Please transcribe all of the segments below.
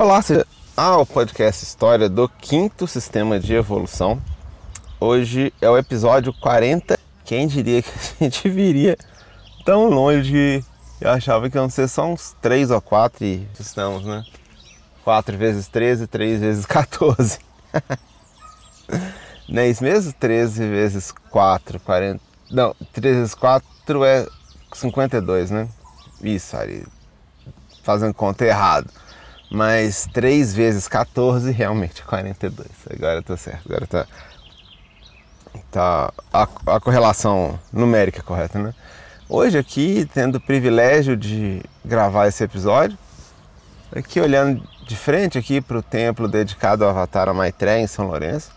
Olá, seja ao podcast História do Quinto Sistema de Evolução. Hoje é o episódio 40. Quem diria que a gente viria tão longe? Eu achava que iam ser só uns 3 ou 4 e estamos, né? 4 vezes 13, 3 vezes 14. Não é isso mesmo? 13 vezes 4, 40. Não, 3 vezes 4 é 52, né? Isso, Ari. Fazendo conta errado. Mas 3 vezes 14 realmente 42. Agora tá certo. Agora tá. Tá a, a correlação numérica correta, né? Hoje aqui, tendo o privilégio de gravar esse episódio, aqui olhando de frente aqui para o templo dedicado ao Avatar Maitreya em São Lourenço,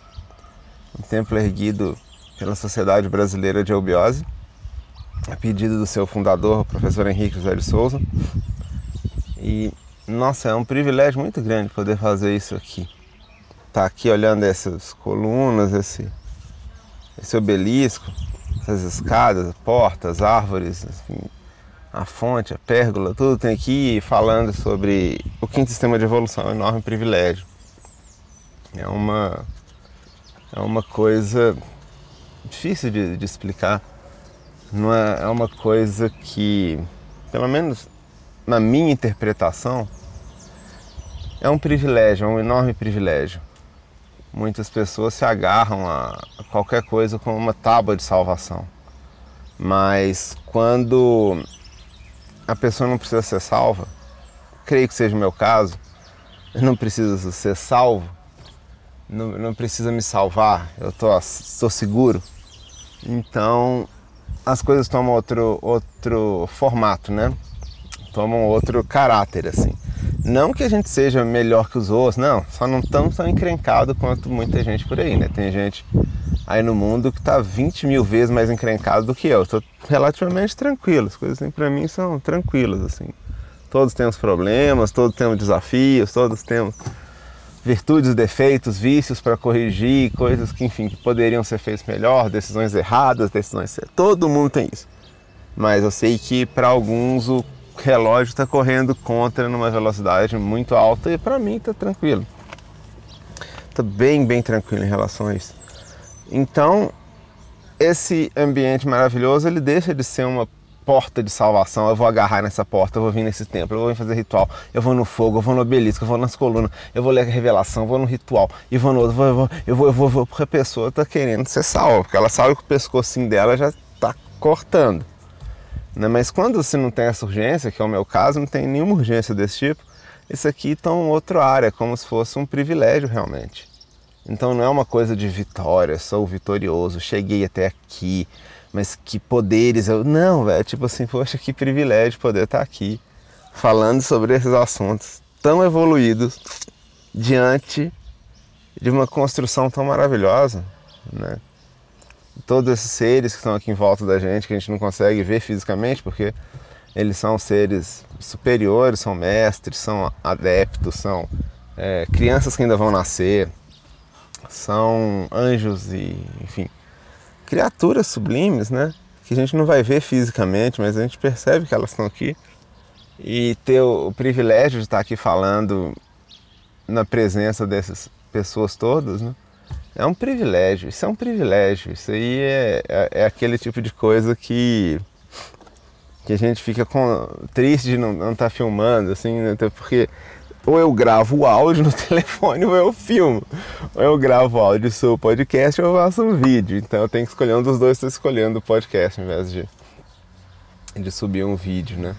um templo erguido pela Sociedade Brasileira de Eubiose, a pedido do seu fundador, o professor Henrique José de Souza. E, nossa, é um privilégio muito grande poder fazer isso aqui. Tá aqui olhando essas colunas, esse, esse obelisco, essas escadas, portas, árvores, assim, a fonte, a pérgola, tudo tem aqui falando sobre o quinto sistema de evolução, é um enorme privilégio. É uma, é uma coisa difícil de, de explicar não é, é uma coisa que, pelo menos na minha interpretação, é um privilégio, é um enorme privilégio. Muitas pessoas se agarram a qualquer coisa como uma tábua de salvação. Mas quando a pessoa não precisa ser salva, creio que seja o meu caso, eu não preciso ser salvo, não, não precisa me salvar, eu estou seguro. Então as coisas tomam outro, outro formato, né? Tomam outro caráter, assim. Não que a gente seja melhor que os outros, não, só não estamos tão encrencados quanto muita gente por aí, né? Tem gente aí no mundo que está 20 mil vezes mais encrencado do que eu. Estou relativamente tranquilo, as coisas assim, para mim são tranquilas, assim. Todos temos problemas, todos temos desafios, todos temos virtudes, defeitos, vícios para corrigir, coisas que, enfim, que poderiam ser feitas melhor, decisões erradas, decisões. Todo mundo tem isso. Mas eu sei que para alguns o relógio está correndo contra numa velocidade muito alta e para mim está tranquilo. Está bem, bem tranquilo em relação a isso. Então, esse ambiente maravilhoso, ele deixa de ser uma porta de salvação, eu vou agarrar nessa porta, eu vou vir nesse templo, eu vou fazer ritual, eu vou no fogo, eu vou no obelisco, eu vou nas colunas, eu vou ler a revelação, eu vou no ritual, e vou no outro, eu vou, eu vou, eu vou, eu vou porque a pessoa está querendo ser salva, porque ela sabe que o pescocinho dela já está cortando. Né? Mas quando você não tem essa urgência, que é o meu caso, não tem nenhuma urgência desse tipo, isso aqui em outra área, como se fosse um privilégio realmente. Então não é uma coisa de vitória, sou vitorioso, cheguei até aqui, mas que poderes eu. Não, velho, tipo assim, poxa, que privilégio poder estar aqui falando sobre esses assuntos tão evoluídos diante de uma construção tão maravilhosa, né? Todos esses seres que estão aqui em volta da gente, que a gente não consegue ver fisicamente, porque eles são seres superiores, são mestres, são adeptos, são é, crianças que ainda vão nascer, são anjos e, enfim, criaturas sublimes, né? Que a gente não vai ver fisicamente, mas a gente percebe que elas estão aqui. E ter o, o privilégio de estar aqui falando na presença dessas pessoas todas, né? É um privilégio, isso é um privilégio. Isso aí é, é, é aquele tipo de coisa que, que a gente fica com, triste de não estar tá filmando, assim, né? porque ou eu gravo o áudio no telefone ou eu filmo. Ou eu gravo o áudio do podcast ou eu faço um vídeo. Então eu tenho que escolher um dos dois, estou escolhendo o podcast ao invés de, de subir um vídeo, né?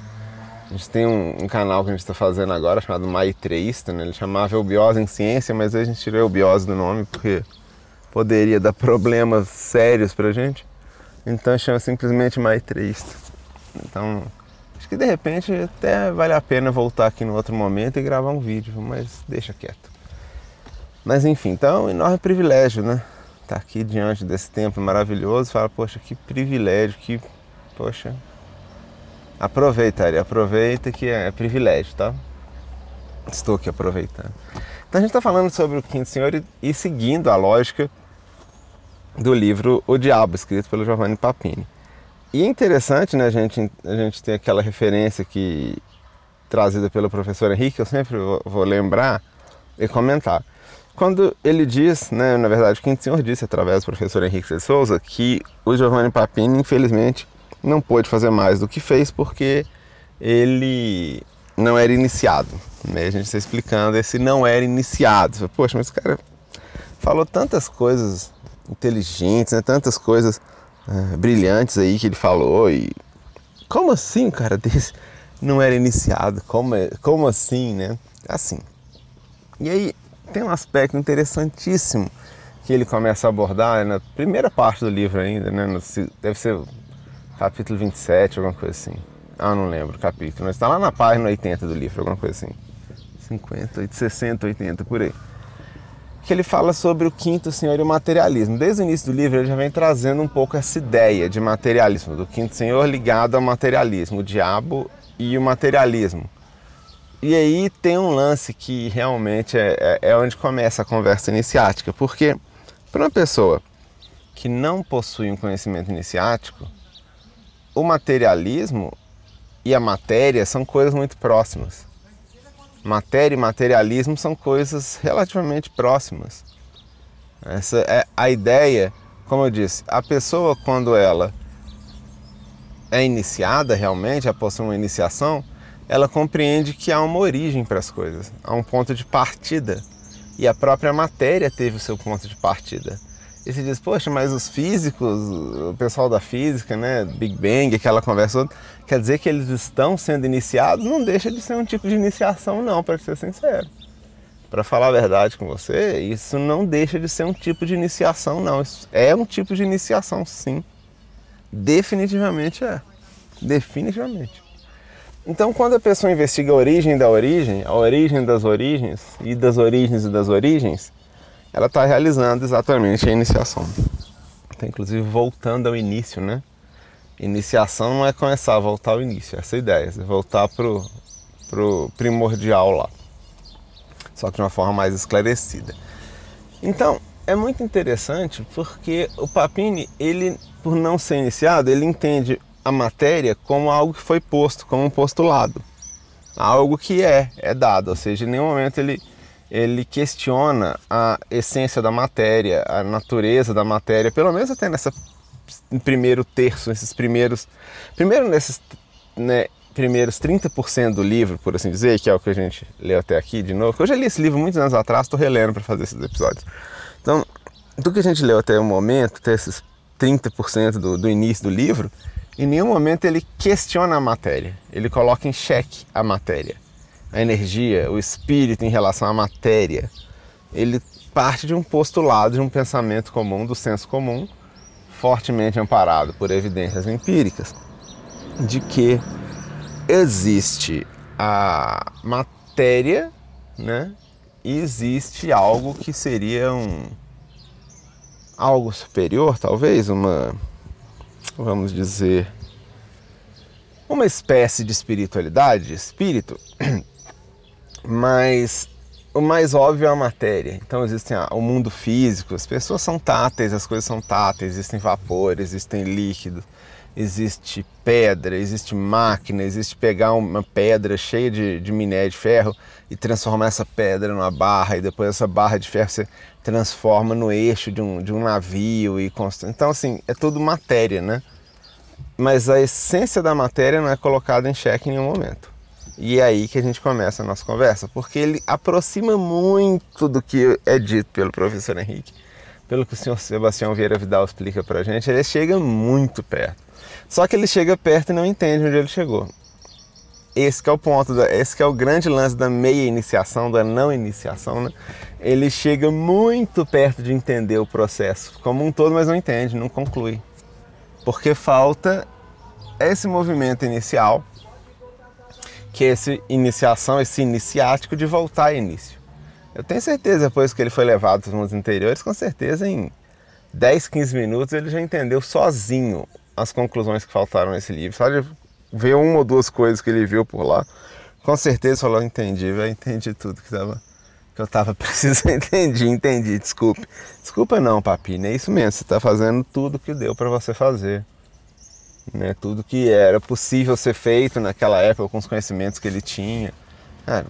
A gente tem um, um canal que a gente está fazendo agora chamado Maitreista, né? Ele chamava Eubiose em Ciência, mas a gente tirou Eubiose do nome porque poderia dar problemas sérios pra gente. Então chama simplesmente Maitreista. Então Acho que de repente até vale a pena voltar aqui no outro momento e gravar um vídeo, mas deixa quieto. Mas enfim, então, enorme privilégio, né? Estar tá aqui diante desse templo maravilhoso, fala, poxa, que privilégio, que, poxa, aproveita, Ari, aproveita que é, é privilégio, tá? Estou aqui aproveitando. Então a gente está falando sobre o Quinto Senhor e, e seguindo a lógica do livro O Diabo, escrito pelo Giovanni Papini. E é interessante, né, a gente, a gente ter aquela referência que trazida pelo professor Henrique, eu sempre vou lembrar e comentar. Quando ele diz, né, na verdade, o Quinto Senhor disse através do professor Henrique de Souza que o Giovanni Papini, infelizmente, não pôde fazer mais do que fez porque ele não era iniciado. Né? A gente está explicando esse não era iniciado. Poxa, mas esse cara falou tantas coisas inteligentes, né? tantas coisas uh, brilhantes aí que ele falou. E como assim, cara desse não era iniciado? Como, é, como assim, né? Assim. E aí tem um aspecto interessantíssimo que ele começa a abordar na primeira parte do livro ainda, né? Deve ser capítulo 27, alguma coisa assim. Ah, não lembro o capítulo, mas está lá na página 80 do livro, alguma coisa assim. 50, 60, 80, por aí. Que ele fala sobre o quinto senhor e o materialismo. Desde o início do livro ele já vem trazendo um pouco essa ideia de materialismo, do quinto senhor ligado ao materialismo, o diabo e o materialismo. E aí tem um lance que realmente é, é, é onde começa a conversa iniciática, porque para uma pessoa que não possui um conhecimento iniciático, o materialismo e a matéria são coisas muito próximas. Matéria e materialismo são coisas relativamente próximas. Essa é a ideia, como eu disse, a pessoa quando ela é iniciada realmente, após uma iniciação, ela compreende que há uma origem para as coisas, há um ponto de partida. E a própria matéria teve o seu ponto de partida. E você diz, poxa, mas os físicos, o pessoal da física, né, Big Bang, aquela conversa quer dizer que eles estão sendo iniciados? Não deixa de ser um tipo de iniciação, não, para ser sincero. Para falar a verdade com você, isso não deixa de ser um tipo de iniciação, não. Isso é um tipo de iniciação, sim. Definitivamente é. Definitivamente. Então, quando a pessoa investiga a origem da origem, a origem das origens e das origens e das origens, ela está realizando exatamente a iniciação. Está inclusive voltando ao início, né? Iniciação não é começar a voltar ao início, essa é ideia, é voltar pro, pro primordial lá, só que de uma forma mais esclarecida. Então, é muito interessante porque o Papini, ele, por não ser iniciado, ele entende a matéria como algo que foi posto, como um postulado, algo que é, é dado, ou seja, em nenhum momento ele ele questiona a essência da matéria, a natureza da matéria, pelo menos até nessa primeiro terço, nesses primeiros, primeiro nesses né, primeiros 30% do livro, por assim dizer, que é o que a gente leu até aqui de novo. Eu já li esse livro muitos anos atrás, estou relendo para fazer esses episódios. Então, do que a gente leu até o momento, até esses 30% do, do início do livro, em nenhum momento ele questiona a matéria, ele coloca em xeque a matéria a energia, o espírito em relação à matéria, ele parte de um postulado, de um pensamento comum, do senso comum, fortemente amparado por evidências empíricas, de que existe a matéria, né? E existe algo que seria um algo superior, talvez, uma vamos dizer uma espécie de espiritualidade, de espírito mas o mais óbvio é a matéria. Então existe o mundo físico, as pessoas são táteis, as coisas são táteis, existem vapores, existem líquidos, existe pedra, existe máquina, existe pegar uma pedra cheia de, de minério de ferro e transformar essa pedra numa barra e depois essa barra de ferro você transforma no eixo de um, de um navio e constrói. Então assim, é tudo matéria, né? Mas a essência da matéria não é colocada em xeque em nenhum momento. E é aí que a gente começa a nossa conversa, porque ele aproxima muito do que é dito pelo professor Henrique, pelo que o senhor Sebastião Vieira Vidal explica para a gente, ele chega muito perto. Só que ele chega perto e não entende onde ele chegou. Esse é o ponto, da, esse é o grande lance da meia iniciação, da não iniciação, né? Ele chega muito perto de entender o processo como um todo, mas não entende, não conclui. Porque falta esse movimento inicial que é essa iniciação, esse iniciático de voltar ao início. Eu tenho certeza, depois que ele foi levado para os mundos interiores, com certeza em 10, 15 minutos ele já entendeu sozinho as conclusões que faltaram nesse livro. Só de ver uma ou duas coisas que ele viu por lá, com certeza falou, entendi, eu entendi tudo que, tava, que eu estava precisando, entendi, entendi, desculpe. Desculpa não, papinho, é isso mesmo, você está fazendo tudo que deu para você fazer. Né? Tudo que era possível ser feito naquela época com os conhecimentos que ele tinha. Cara,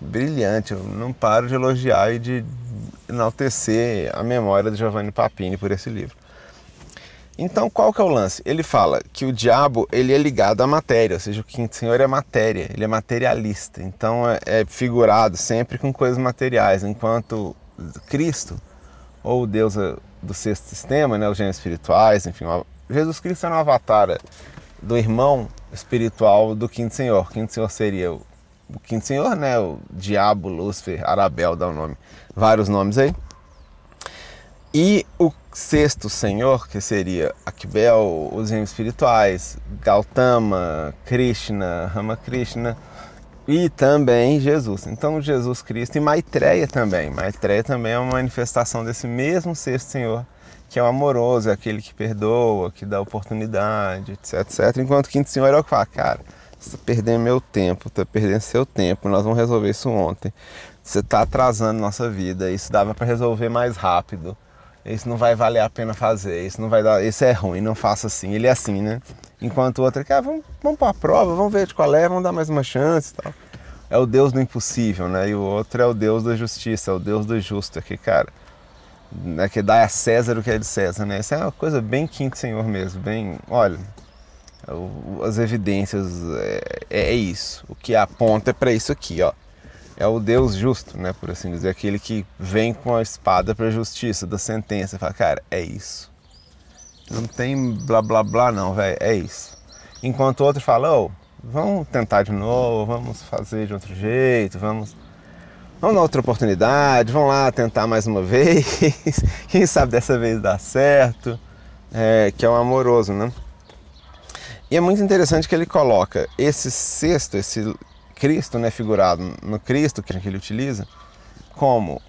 brilhante, eu não paro de elogiar e de enaltecer a memória de Giovanni Papini por esse livro. Então, qual que é o lance? Ele fala que o diabo ele é ligado à matéria, ou seja, o quinto senhor é matéria, ele é materialista. Então, é, é figurado sempre com coisas materiais, enquanto Cristo, ou o Deus eh, do sexto sistema, né, os gênios espirituais, enfim, Jesus Cristo é um avatar do irmão espiritual do quinto senhor. O quinto senhor seria o, o quinto senhor, né, o diabo, Lúcifer, Arabel, dá o um nome, vários nomes aí. E o sexto senhor, que seria Akbel, os reinos espirituais, Gautama, Krishna, Ramakrishna e também Jesus. Então Jesus Cristo e Maitreya também. Maitreya também é uma manifestação desse mesmo sexto senhor, que é o amoroso, é aquele que perdoa, que dá oportunidade, etc, etc. Enquanto o quinto senhor é o que fala, cara, você está perdendo meu tempo, está perdendo seu tempo, nós vamos resolver isso ontem. Você está atrasando nossa vida, isso dava para resolver mais rápido isso não vai valer a pena fazer, isso não vai dar, isso é ruim, não faça assim. Ele é assim, né? Enquanto o outro é que, ah, vamos, vamos para a prova, vamos ver de qual é, vamos dar mais uma chance e tal. É o Deus do impossível, né? E o outro é o Deus da justiça, é o Deus do justo aqui, cara. É que dá a César o que é de César, né? Isso é uma coisa bem quinto senhor mesmo, bem, olha, as evidências é, é isso. O que aponta é para isso aqui, ó é o Deus justo, né, por assim dizer, aquele que vem com a espada para a justiça, da sentença, fala, cara, é isso. Não tem blá blá blá não, velho, é isso. Enquanto o outro fala, oh, vamos tentar de novo, vamos fazer de outro jeito, vamos vamos dar outra oportunidade, vamos lá tentar mais uma vez, quem sabe dessa vez dá certo, é, que é o um amoroso, né? E é muito interessante que ele coloca esse sexto, esse Cristo, né, figurado no Cristo que ele utiliza, como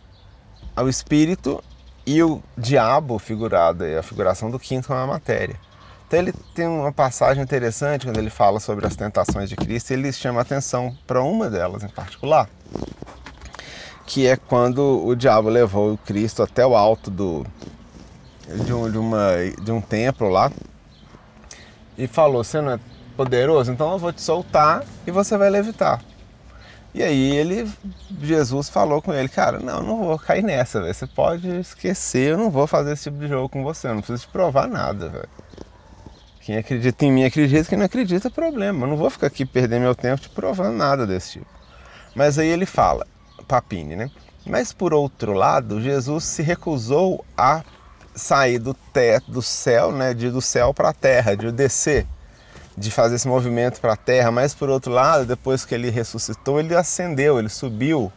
o espírito e o diabo figurado, a figuração do quinto com a matéria. Então ele tem uma passagem interessante quando ele fala sobre as tentações de Cristo, ele chama atenção para uma delas em particular, que é quando o diabo levou o Cristo até o alto do, de, um, de, uma, de um templo lá e falou: Você não é poderoso, então eu vou te soltar e você vai levitar. E aí ele, Jesus falou com ele, cara, não, não vou cair nessa, velho. Você pode esquecer, eu não vou fazer esse tipo de jogo com você, eu não preciso te provar nada, velho. Quem acredita em mim acredita, quem não acredita é problema. Eu não vou ficar aqui perdendo meu tempo te provando nada desse tipo. Mas aí ele fala, Papini, né? Mas por outro lado, Jesus se recusou a sair do teto, do céu, né, de do céu para a terra, de descer de fazer esse movimento para a Terra, mas por outro lado, depois que ele ressuscitou, ele ascendeu, ele subiu,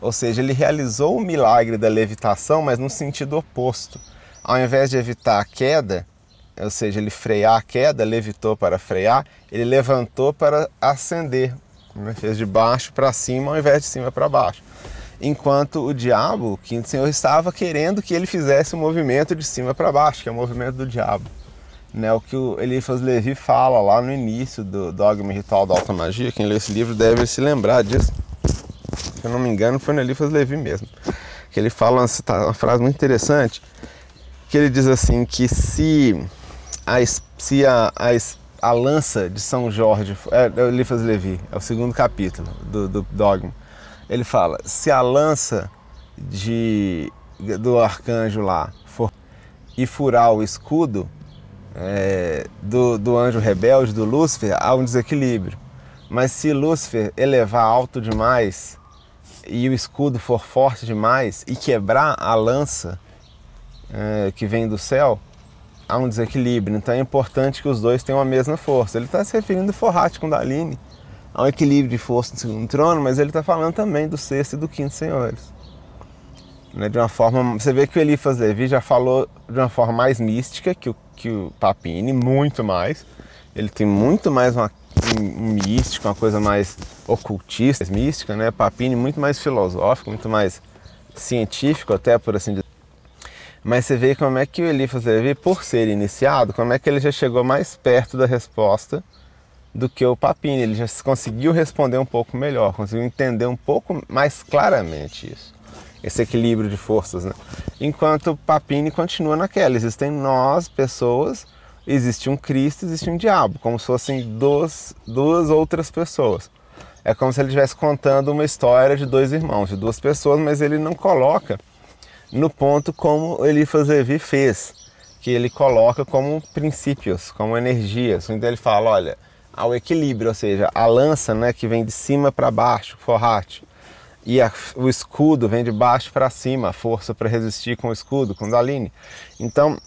ou seja, ele realizou o milagre da levitação, mas no sentido oposto. Ao invés de evitar a queda, ou seja, ele frear a queda, levitou para frear, ele levantou para ascender, né? fez de baixo para cima ao invés de cima para baixo. Enquanto o diabo, o quinto senhor, estava querendo que ele fizesse o movimento de cima para baixo, que é o movimento do diabo né, o que o Eliphas Levi fala lá no início do Dogma Ritual da Alta Magia. Quem lê esse livro deve se lembrar disso. Se eu não me engano, foi no Eliphas Levi mesmo. Que ele fala uma, uma frase muito interessante, que ele diz assim que se a, se a, a, a lança de São Jorge, é, é o Levi, é o segundo capítulo do, do Dogma, ele fala, se a lança de, do arcanjo lá for e furar o escudo, é, do, do anjo rebelde, do Lúcifer, há um desequilíbrio. Mas se Lúcifer elevar alto demais e o escudo for forte demais e quebrar a lança é, que vem do céu, há um desequilíbrio. Então é importante que os dois tenham a mesma força. Ele está se referindo ao Forrat há um equilíbrio de força no segundo trono, mas ele está falando também do sexto e do quinto senhores. Né, de uma forma, você vê que o Eliphas Levi já falou de uma forma mais mística que o que o Papini, muito mais. Ele tem muito mais uma, um, místico, uma coisa mais ocultista, mística, né? Papini muito mais filosófico, muito mais científico até, por assim dizer. Mas você vê como é que o Eliphas Levi, por ser iniciado, como é que ele já chegou mais perto da resposta do que o Papini. Ele já conseguiu responder um pouco melhor, conseguiu entender um pouco mais claramente isso esse equilíbrio de forças, né? Enquanto Papini continua naquela, existem nós, pessoas, existe um Cristo, existe um diabo, como se fossem duas, duas outras pessoas. É como se ele estivesse contando uma história de dois irmãos, de duas pessoas, mas ele não coloca no ponto como Eliphas Levi fez, que ele coloca como princípios, como energias. Então ele fala, olha, ao equilíbrio, ou seja, a lança né, que vem de cima para baixo, forrate, e a, o escudo vem de baixo para cima, a força para resistir com o escudo, com Daline. Então,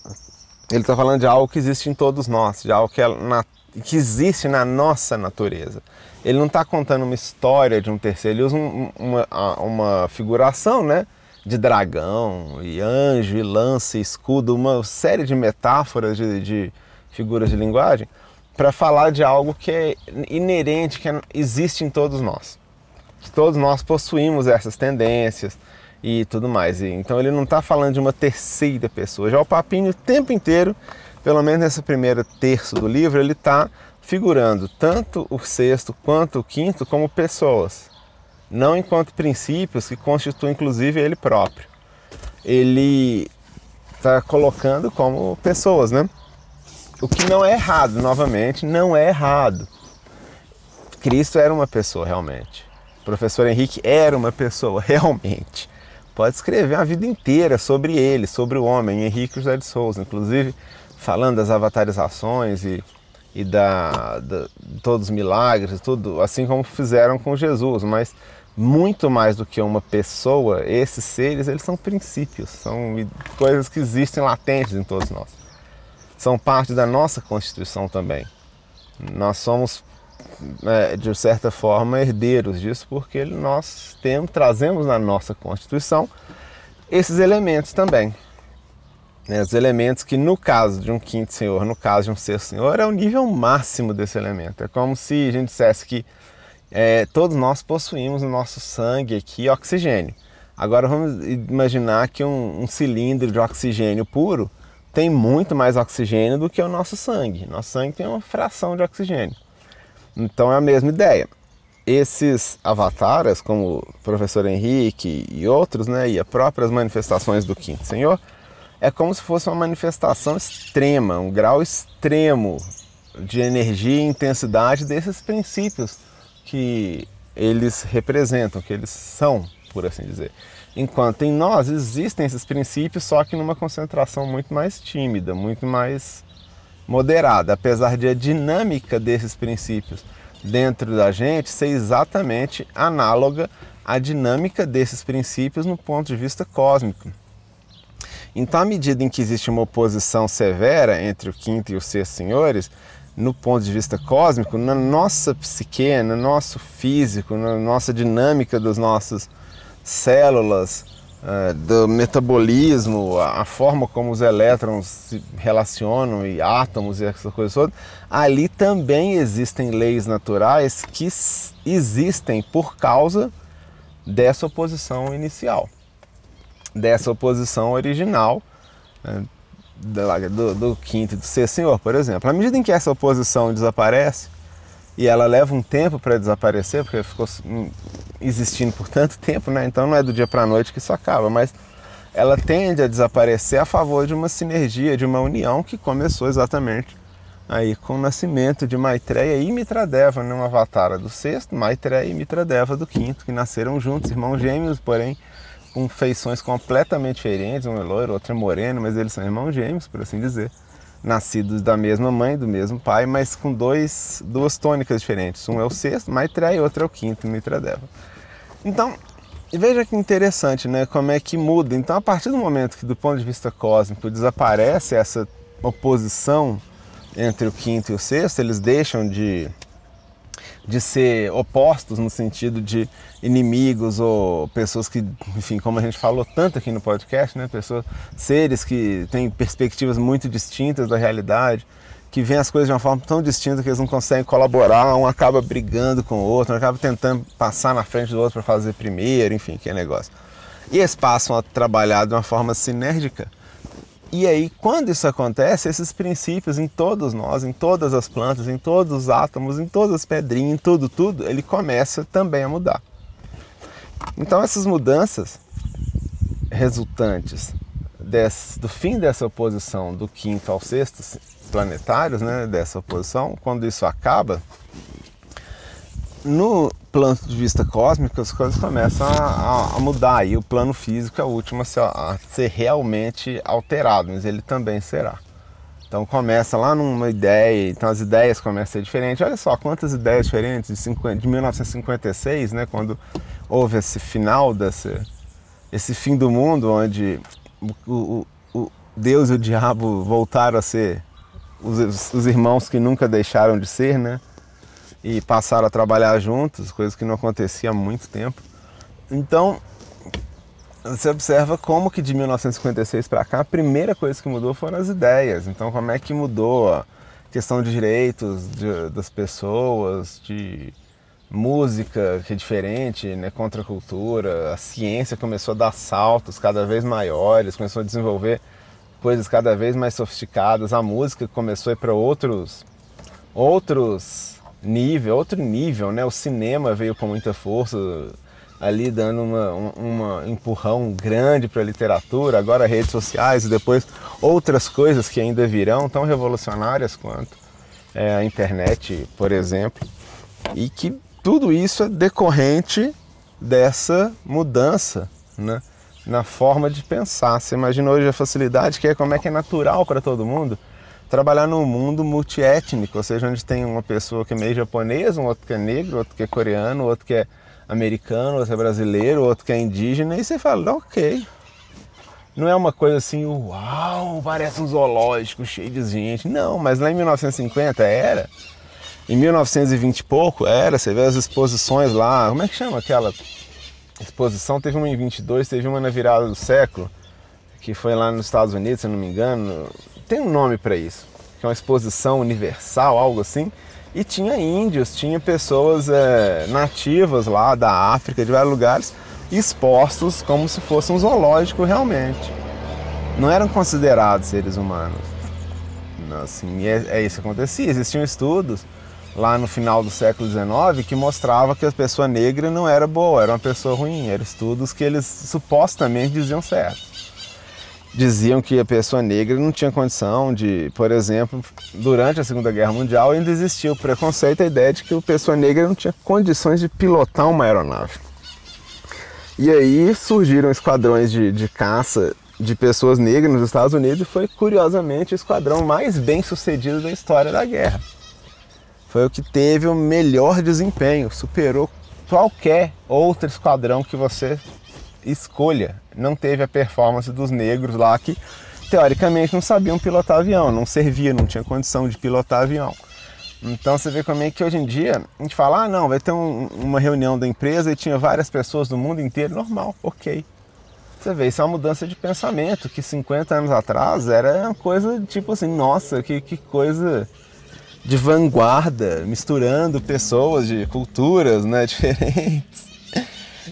ele está falando de algo que existe em todos nós, de algo que, é na, que existe na nossa natureza. Ele não está contando uma história de um terceiro, ele usa um, uma, uma figuração né, de dragão, e anjo, e lança, escudo, uma série de metáforas, de, de figuras de linguagem, para falar de algo que é inerente, que existe em todos nós que todos nós possuímos essas tendências e tudo mais. E, então ele não está falando de uma terceira pessoa. Já o Papinho o tempo inteiro, pelo menos nesse primeiro terço do livro, ele está figurando tanto o sexto quanto o quinto como pessoas, não enquanto princípios que constituem inclusive ele próprio. Ele está colocando como pessoas, né? O que não é errado, novamente, não é errado. Cristo era uma pessoa realmente professor Henrique era uma pessoa, realmente. Pode escrever a vida inteira sobre ele, sobre o homem, Henrique José de Souza, inclusive falando das avatarizações e, e da, da, todos os milagres, tudo, assim como fizeram com Jesus, mas muito mais do que uma pessoa, esses seres, eles são princípios, são coisas que existem latentes em todos nós. São parte da nossa constituição também. Nós somos é, de certa forma, herdeiros disso, porque nós temos, trazemos na nossa Constituição esses elementos também. Né? Os elementos que, no caso de um quinto senhor, no caso de um sexto senhor, é o nível máximo desse elemento. É como se a gente dissesse que é, todos nós possuímos no nosso sangue aqui oxigênio. Agora vamos imaginar que um, um cilindro de oxigênio puro tem muito mais oxigênio do que o nosso sangue. Nosso sangue tem uma fração de oxigênio. Então é a mesma ideia. Esses avatares, como o professor Henrique e outros, né, e as próprias manifestações do Quinto Senhor, é como se fosse uma manifestação extrema, um grau extremo de energia e intensidade desses princípios que eles representam, que eles são, por assim dizer. Enquanto em nós existem esses princípios, só que numa concentração muito mais tímida, muito mais moderada, apesar de a dinâmica desses princípios dentro da gente ser exatamente análoga à dinâmica desses princípios no ponto de vista cósmico. Então, à medida em que existe uma oposição severa entre o quinto e o sexto senhores, no ponto de vista cósmico, na nossa psique, no nosso físico, na nossa dinâmica das nossas células, é, do metabolismo, a forma como os elétrons se relacionam e átomos e essas coisas todas, ali também existem leis naturais que existem por causa dessa oposição inicial, dessa oposição original né, do, do quinto e do sexto senhor, por exemplo. À medida em que essa oposição desaparece, e ela leva um tempo para desaparecer, porque ficou existindo por tanto tempo, né? Então não é do dia para a noite que isso acaba, mas ela tende a desaparecer a favor de uma sinergia, de uma união que começou exatamente aí com o nascimento de Maitreya e Mitradeva, né? um avatar do sexto, Maitreya e Mitradeva do quinto, que nasceram juntos, irmãos gêmeos, porém com feições completamente diferentes, um é loiro, outro é moreno, mas eles são irmãos gêmeos, por assim dizer nascidos da mesma mãe, do mesmo pai, mas com dois, duas tônicas diferentes. Um é o sexto, Maitreya, e outro é o quinto, Mitradeva. Então, veja que interessante, né? Como é que muda. Então, a partir do momento que, do ponto de vista cósmico, desaparece essa oposição entre o quinto e o sexto, eles deixam de de ser opostos no sentido de inimigos ou pessoas que, enfim, como a gente falou tanto aqui no podcast, né, pessoas, seres que têm perspectivas muito distintas da realidade, que veem as coisas de uma forma tão distinta que eles não conseguem colaborar, um acaba brigando com o outro, um acaba tentando passar na frente do outro para fazer primeiro, enfim, que é negócio. E eles passam a trabalhar de uma forma sinérgica e aí, quando isso acontece, esses princípios em todos nós, em todas as plantas, em todos os átomos, em todas as pedrinhas, em tudo, tudo, ele começa também a mudar. Então, essas mudanças resultantes desse, do fim dessa oposição do quinto ao sexto planetários, né, dessa oposição, quando isso acaba, no plano de vista cósmico as coisas começam a, a mudar e o plano físico é o último a ser, a ser realmente alterado, mas ele também será. Então começa lá numa ideia, então as ideias começam a ser diferentes. Olha só quantas ideias diferentes de, 50, de 1956, né, quando houve esse final desse esse fim do mundo, onde o, o, o Deus e o diabo voltaram a ser os, os, irmãos que nunca deixaram de ser, né? E passaram a trabalhar juntos, coisa que não acontecia há muito tempo. Então, você observa como que de 1956 para cá, a primeira coisa que mudou foram as ideias. Então, como é que mudou a questão de direitos de, das pessoas, de música que é diferente, né, contra a cultura, a ciência começou a dar saltos cada vez maiores, começou a desenvolver coisas cada vez mais sofisticadas, a música começou a ir para outros outros nível, outro nível, né? O cinema veio com muita força ali dando uma, uma, um empurrão grande para a literatura, agora redes sociais e depois outras coisas que ainda virão tão revolucionárias quanto é, a internet, por exemplo, e que tudo isso é decorrente dessa mudança né, na forma de pensar. Você imagina hoje a facilidade que é como é que é natural para todo mundo trabalhar num mundo multiétnico, ou seja, onde tem uma pessoa que é meio japonesa, um outro que é negro, outro que é coreano, outro que é americano, outro é brasileiro, outro que é indígena, e você fala, ok. Não é uma coisa assim, uau, parece um zoológico cheio de gente. Não, mas lá em 1950 era. Em 1920 e pouco, era, você vê as exposições lá, como é que chama aquela exposição? Teve uma em 22, teve uma na virada do século, que foi lá nos Estados Unidos, se não me engano. Tem um nome para isso, que é uma exposição universal, algo assim. E tinha índios, tinha pessoas é, nativas lá da África, de vários lugares, expostos como se fosse um zoológico realmente. Não eram considerados seres humanos. Assim, é, é isso que acontecia. Existiam estudos lá no final do século XIX que mostrava que a pessoa negra não era boa, era uma pessoa ruim. Eram estudos que eles supostamente diziam certo. Diziam que a pessoa negra não tinha condição de, por exemplo, durante a Segunda Guerra Mundial ainda existia o preconceito, a ideia de que a pessoa negra não tinha condições de pilotar uma aeronave. E aí surgiram esquadrões de, de caça de pessoas negras nos Estados Unidos e foi curiosamente o esquadrão mais bem sucedido da história da guerra foi o que teve o melhor desempenho, superou qualquer outro esquadrão que você escolha. Não teve a performance dos negros lá que teoricamente não sabiam pilotar avião, não servia, não tinha condição de pilotar avião. Então você vê como é que hoje em dia a gente fala, ah não, vai ter um, uma reunião da empresa e tinha várias pessoas do mundo inteiro, normal, ok. Você vê, isso é uma mudança de pensamento, que 50 anos atrás era uma coisa tipo assim, nossa, que, que coisa de vanguarda, misturando pessoas de culturas né, diferentes.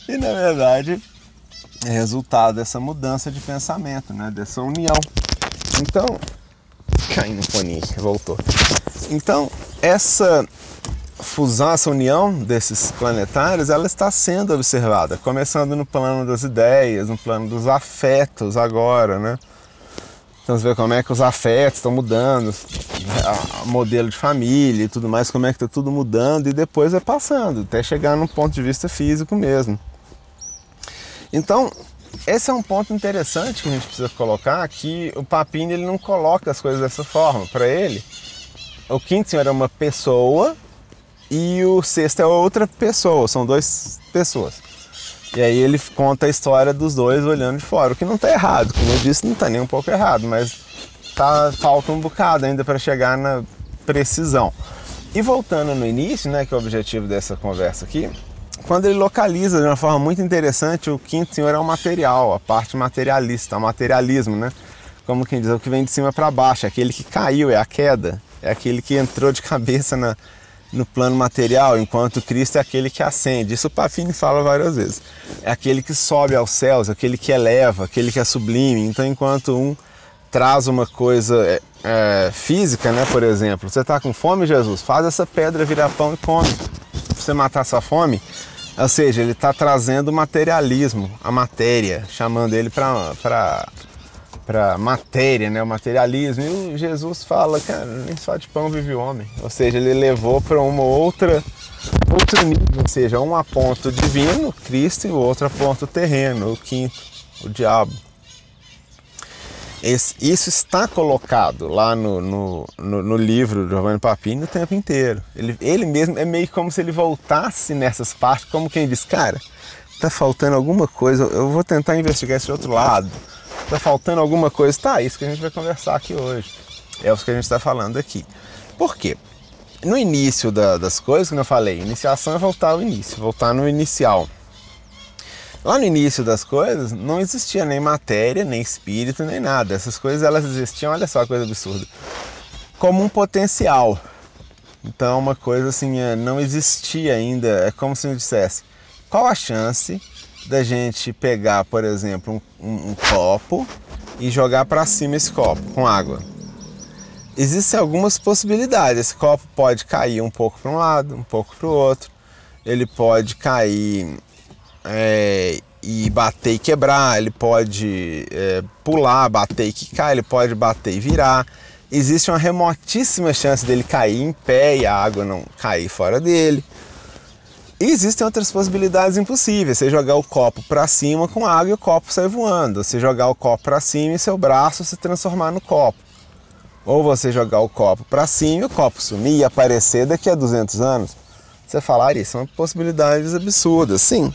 E na verdade é resultado dessa mudança de pensamento, né, dessa união. Então, caindo no fone, voltou. Então, essa fusão, essa união desses planetários, ela está sendo observada, começando no plano das ideias, no plano dos afetos agora, né? Você vê como é que os afetos estão mudando, o modelo de família e tudo mais, como é que está tudo mudando e depois vai passando, até chegar num ponto de vista físico mesmo. Então, esse é um ponto interessante que a gente precisa colocar, que o Papini ele não coloca as coisas dessa forma. Para ele, o quinto senhor é uma pessoa e o sexto é outra pessoa, são duas pessoas. E aí ele conta a história dos dois olhando de fora, o que não está errado, como eu disse, não está nem um pouco errado, mas tá, falta um bocado ainda para chegar na precisão. E voltando no início, né, que é o objetivo dessa conversa aqui, quando ele localiza de uma forma muito interessante, o quinto senhor é o material, a parte materialista, o materialismo, né? Como quem diz, é o que vem de cima para baixo, é aquele que caiu, é a queda, é aquele que entrou de cabeça na, no plano material, enquanto Cristo é aquele que ascende. Isso o Pafini fala várias vezes. É aquele que sobe aos céus, aquele que eleva, aquele que é sublime. Então, enquanto um traz uma coisa é, é, física, né? Por exemplo, você está com fome, Jesus, faz essa pedra virar pão e come. Você matar sua fome, ou seja, ele está trazendo o materialismo, a matéria, chamando ele para para matéria, né, o materialismo. E Jesus fala, cara, nem só de pão vive o homem. Ou seja, ele levou para uma outra outro nível, ou seja, um a ponto divino, Cristo, e o outro a ponto terreno, o quinto, o diabo. Esse, isso está colocado lá no, no, no, no livro do Giovanni Papini o tempo inteiro. Ele, ele mesmo é meio como se ele voltasse nessas partes, como quem diz, cara, tá faltando alguma coisa, eu vou tentar investigar esse outro lado. Tá faltando alguma coisa, tá, isso que a gente vai conversar aqui hoje. É o que a gente está falando aqui. Por quê? No início da, das coisas, como eu falei, iniciação é voltar ao início, voltar no inicial. Lá no início das coisas não existia nem matéria, nem espírito, nem nada. Essas coisas elas existiam, olha só a coisa absurda, como um potencial. Então uma coisa assim, é, não existia ainda, é como se eu dissesse, qual a chance da gente pegar, por exemplo, um, um, um copo e jogar para cima esse copo com água? Existem algumas possibilidades. Esse copo pode cair um pouco para um lado, um pouco para o outro. Ele pode cair é, e bater e quebrar, ele pode é, pular, bater e quicar, ele pode bater e virar. Existe uma remotíssima chance dele cair em pé e a água não cair fora dele. E existem outras possibilidades impossíveis. Você jogar o copo para cima com água e o copo sair voando. Você jogar o copo para cima e seu braço se transformar no copo. Ou você jogar o copo para cima e o copo sumir e aparecer daqui a 200 anos. Você falar isso são possibilidades absurdas. Sim,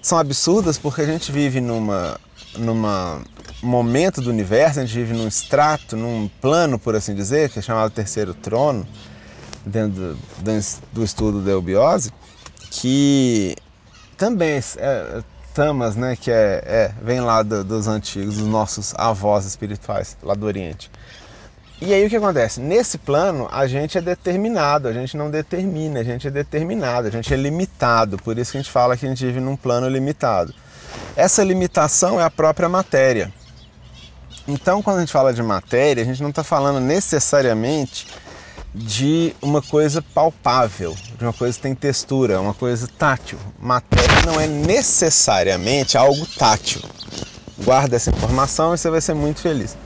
são absurdas porque a gente vive numa numa momento do universo, a gente vive num extrato, num plano, por assim dizer, que é chamado terceiro trono, dentro do, do estudo da eubiose, que também é, é tamas, né, que é, é vem lá do, dos antigos, dos nossos avós espirituais lá do Oriente. E aí o que acontece? Nesse plano a gente é determinado, a gente não determina, a gente é determinado, a gente é limitado, por isso que a gente fala que a gente vive num plano limitado. Essa limitação é a própria matéria. Então quando a gente fala de matéria, a gente não está falando necessariamente de uma coisa palpável, de uma coisa que tem textura, uma coisa tátil. Matéria não é necessariamente algo tátil. Guarda essa informação e você vai ser muito feliz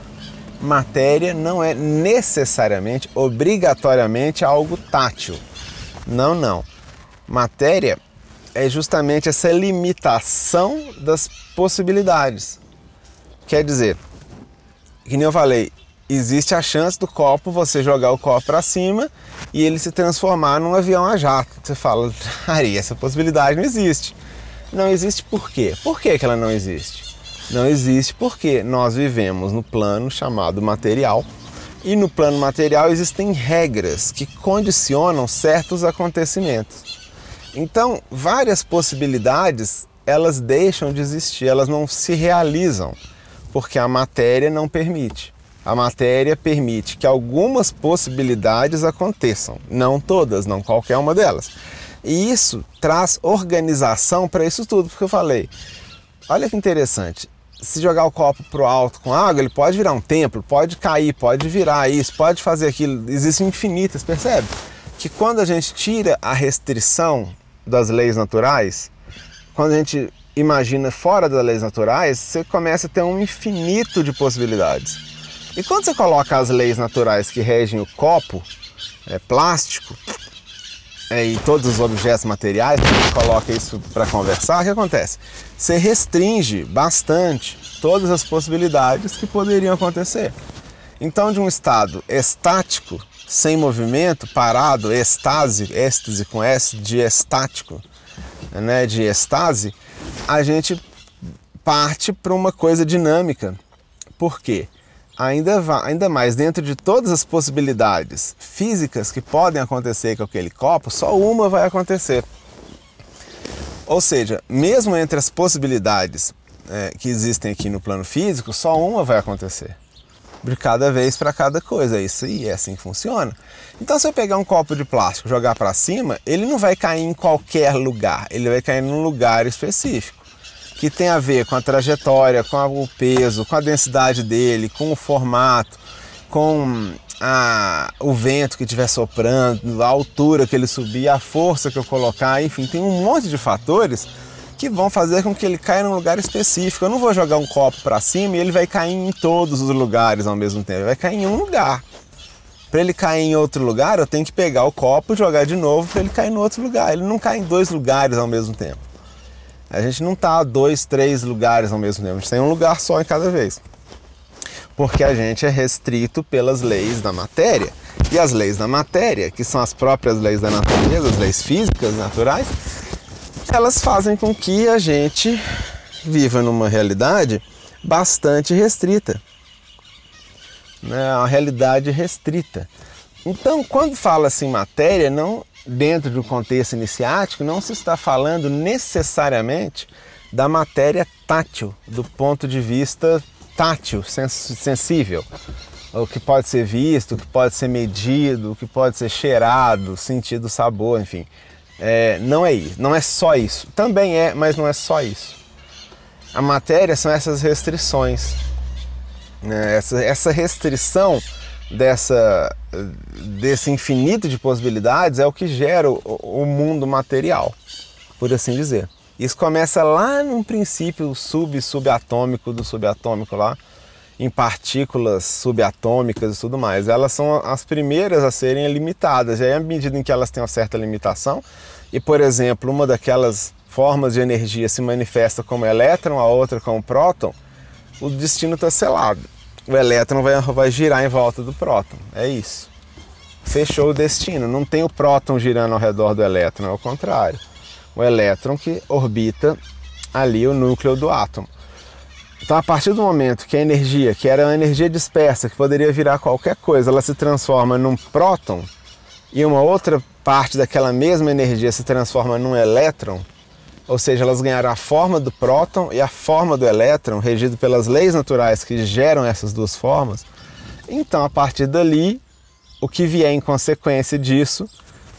matéria não é necessariamente, obrigatoriamente algo tátil. Não, não. Matéria é justamente essa limitação das possibilidades. Quer dizer, que nem eu falei, existe a chance do copo você jogar o copo para cima e ele se transformar num avião a jato. Você fala, Ari, essa possibilidade não existe. Não existe por quê? Por que, que ela não existe? Não existe porque nós vivemos no plano chamado material e no plano material existem regras que condicionam certos acontecimentos. Então, várias possibilidades elas deixam de existir, elas não se realizam porque a matéria não permite. A matéria permite que algumas possibilidades aconteçam, não todas, não qualquer uma delas. E isso traz organização para isso tudo, porque eu falei, olha que interessante, se jogar o copo pro alto com água, ele pode virar um templo, pode cair, pode virar isso, pode fazer aquilo. Existem infinitas, percebe? Que quando a gente tira a restrição das leis naturais, quando a gente imagina fora das leis naturais, você começa a ter um infinito de possibilidades. E quando você coloca as leis naturais que regem o copo, é, plástico, e todos os objetos materiais, a gente coloca isso para conversar, o que acontece? Você restringe bastante todas as possibilidades que poderiam acontecer. Então, de um estado estático, sem movimento, parado, estase, êxtase com S, de estático, né, de estase, a gente parte para uma coisa dinâmica. Por quê? Ainda, ainda mais dentro de todas as possibilidades físicas que podem acontecer com aquele copo, só uma vai acontecer. Ou seja, mesmo entre as possibilidades é, que existem aqui no plano físico, só uma vai acontecer. De cada vez para cada coisa. É isso aí, é assim que funciona. Então, se eu pegar um copo de plástico e jogar para cima, ele não vai cair em qualquer lugar, ele vai cair num lugar específico que tem a ver com a trajetória, com o peso, com a densidade dele, com o formato, com a, o vento que estiver soprando, a altura que ele subir, a força que eu colocar, enfim, tem um monte de fatores que vão fazer com que ele caia num lugar específico. Eu não vou jogar um copo para cima e ele vai cair em todos os lugares ao mesmo tempo. Ele vai cair em um lugar. Para ele cair em outro lugar, eu tenho que pegar o copo, jogar de novo para ele cair no outro lugar. Ele não cai em dois lugares ao mesmo tempo. A gente não está dois, três lugares ao mesmo tempo. A gente tem um lugar só em cada vez. Porque a gente é restrito pelas leis da matéria. E as leis da matéria, que são as próprias leis da natureza, as leis físicas naturais, elas fazem com que a gente viva numa realidade bastante restrita né, uma realidade restrita. Então, quando fala-se em matéria, não dentro do contexto iniciático, não se está falando necessariamente da matéria tátil, do ponto de vista tátil, sensível. O que pode ser visto, o que pode ser medido, o que pode ser cheirado, sentido sabor, enfim. É, não é isso, não é só isso. Também é, mas não é só isso. A matéria são essas restrições né? Essa, essa restrição dessa, desse infinito de possibilidades é o que gera o, o mundo material, por assim dizer. Isso começa lá num princípio sub-subatômico do subatômico lá, em partículas subatômicas e tudo mais. Elas são as primeiras a serem limitadas. E aí, à medida em que elas têm uma certa limitação, e por exemplo, uma daquelas formas de energia se manifesta como elétron, a outra como próton, o destino está selado. O elétron vai, vai girar em volta do próton. É isso. Fechou o destino. Não tem o próton girando ao redor do elétron, é o contrário. O elétron que orbita ali o núcleo do átomo. Então, a partir do momento que a energia, que era uma energia dispersa, que poderia virar qualquer coisa, ela se transforma num próton e uma outra parte daquela mesma energia se transforma num elétron, ou seja, elas ganharam a forma do próton e a forma do elétron, regido pelas leis naturais que geram essas duas formas. Então, a partir dali, o que vier em consequência disso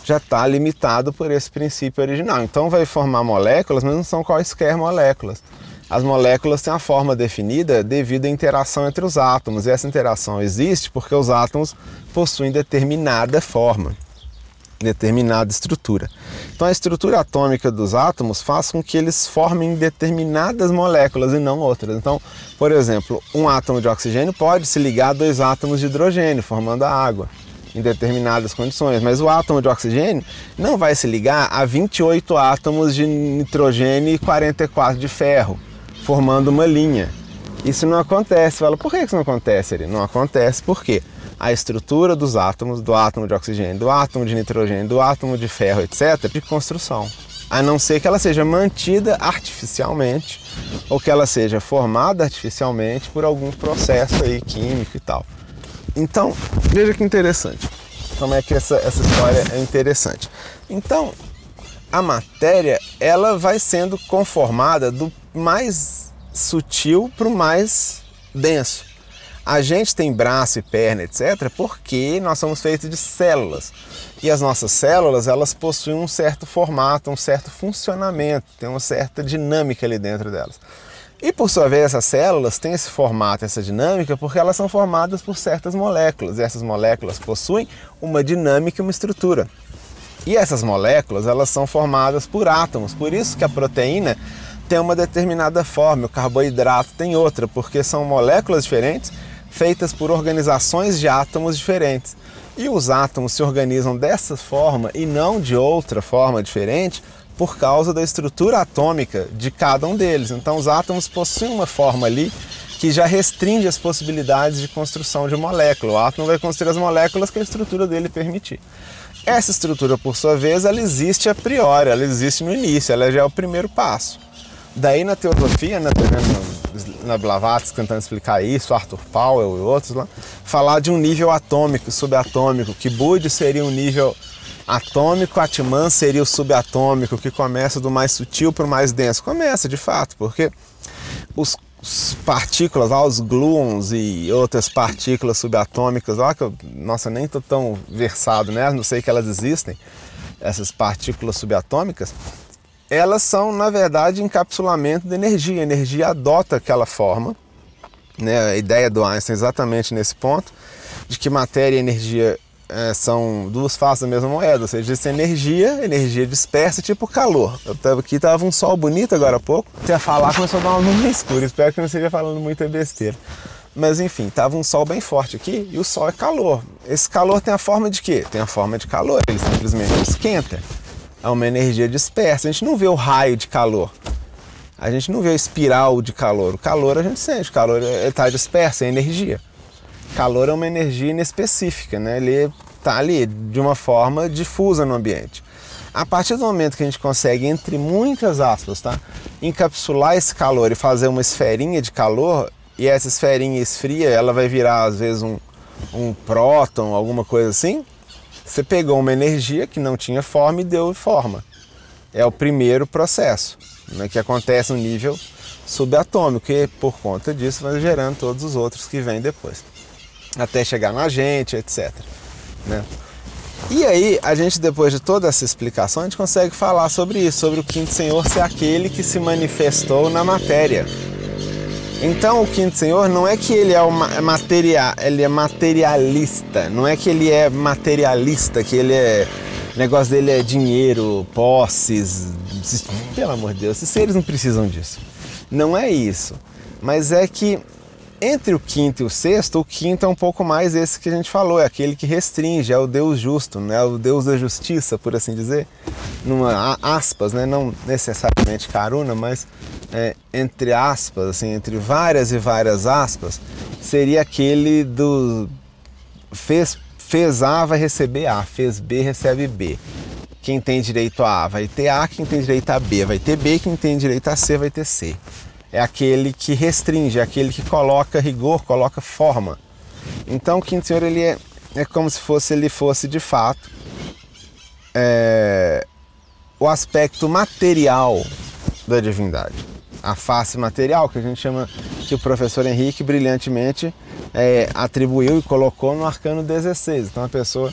já está limitado por esse princípio original. Então, vai formar moléculas, mas não são quaisquer moléculas. As moléculas têm a forma definida devido à interação entre os átomos, e essa interação existe porque os átomos possuem determinada forma determinada estrutura. Então a estrutura atômica dos átomos faz com que eles formem determinadas moléculas e não outras. Então, por exemplo, um átomo de oxigênio pode se ligar a dois átomos de hidrogênio, formando a água em determinadas condições, mas o átomo de oxigênio não vai se ligar a 28 átomos de nitrogênio e 44 de ferro, formando uma linha. Isso não acontece. Fala, por que isso não acontece? Não acontece porque a estrutura dos átomos, do átomo de oxigênio, do átomo de nitrogênio, do átomo de ferro, etc., de construção. A não ser que ela seja mantida artificialmente ou que ela seja formada artificialmente por algum processo aí químico e tal. Então, veja que interessante. Como é que essa, essa história é interessante. Então, a matéria ela vai sendo conformada do mais sutil para o mais denso. A gente tem braço e perna, etc., porque nós somos feitos de células. E as nossas células, elas possuem um certo formato, um certo funcionamento, tem uma certa dinâmica ali dentro delas. E por sua vez, essas células têm esse formato, essa dinâmica, porque elas são formadas por certas moléculas. E essas moléculas possuem uma dinâmica e uma estrutura. E essas moléculas, elas são formadas por átomos. Por isso que a proteína tem uma determinada forma, o carboidrato tem outra, porque são moléculas diferentes feitas por organizações de átomos diferentes. E os átomos se organizam dessa forma e não de outra forma diferente por causa da estrutura atômica de cada um deles. Então, os átomos possuem uma forma ali que já restringe as possibilidades de construção de molécula. O átomo vai construir as moléculas que a estrutura dele permitir. Essa estrutura, por sua vez, ela existe a priori, ela existe no início, ela já é o primeiro passo. Daí na teosofia, né, na Blavatsky tentando explicar isso, Arthur Powell e outros lá, falar de um nível atômico, subatômico, que Bud seria um nível atômico, Atman seria o subatômico, que começa do mais sutil para o mais denso. Começa, de fato, porque os, os partículas lá, os gluons e outras partículas subatômicas, lá que eu, nossa, nem estou tão versado, né? Não sei que elas existem, essas partículas subatômicas, elas são, na verdade, encapsulamento de energia. A energia adota aquela forma. Né? A ideia do Einstein é exatamente nesse ponto, de que matéria e energia é, são duas faces da mesma moeda, ou seja, existe energia, energia dispersa, tipo calor. Eu tava aqui, tava um sol bonito agora há pouco, até falar começou a dar uma luz escura, espero que não esteja falando muita besteira. Mas enfim, tava um sol bem forte aqui e o sol é calor. Esse calor tem a forma de quê? Tem a forma de calor, ele simplesmente esquenta. É uma energia dispersa. A gente não vê o raio de calor. A gente não vê a espiral de calor. O calor a gente sente, o calor está disperso, é energia. Calor é uma energia inespecífica, né? Ele está ali de uma forma difusa no ambiente. A partir do momento que a gente consegue, entre muitas aspas, tá, encapsular esse calor e fazer uma esferinha de calor, e essa esferinha esfria, ela vai virar às vezes um, um próton, alguma coisa assim, você pegou uma energia que não tinha forma e deu forma. É o primeiro processo né, que acontece no nível subatômico, e por conta disso vai gerando todos os outros que vêm depois até chegar na gente, etc. Né? E aí, a gente, depois de toda essa explicação, a gente consegue falar sobre isso, sobre o quinto senhor ser aquele que se manifestou na matéria. Então, o quinto senhor não é que ele é, é materia, ele é materialista, não é que ele é materialista, que ele é. O negócio dele é dinheiro, posses. Pelo amor de Deus, esses seres não precisam disso. Não é isso. Mas é que entre o quinto e o sexto, o quinto é um pouco mais esse que a gente falou, é aquele que restringe, é o Deus justo, né? o Deus da justiça, por assim dizer, numa aspas, né? não necessariamente caruna, mas é, entre aspas, assim, entre várias e várias aspas, seria aquele do fez, fez A vai receber A, fez B recebe B. Quem tem direito a A vai ter A, quem tem direito a B vai ter B, quem tem direito a C vai ter C é aquele que restringe, é aquele que coloca rigor, coloca forma. Então o quinto senhor ele é, é como se fosse ele fosse de fato é, o aspecto material da divindade, a face material que a gente chama que o professor Henrique brilhantemente é, atribuiu e colocou no arcano 16. Então a pessoa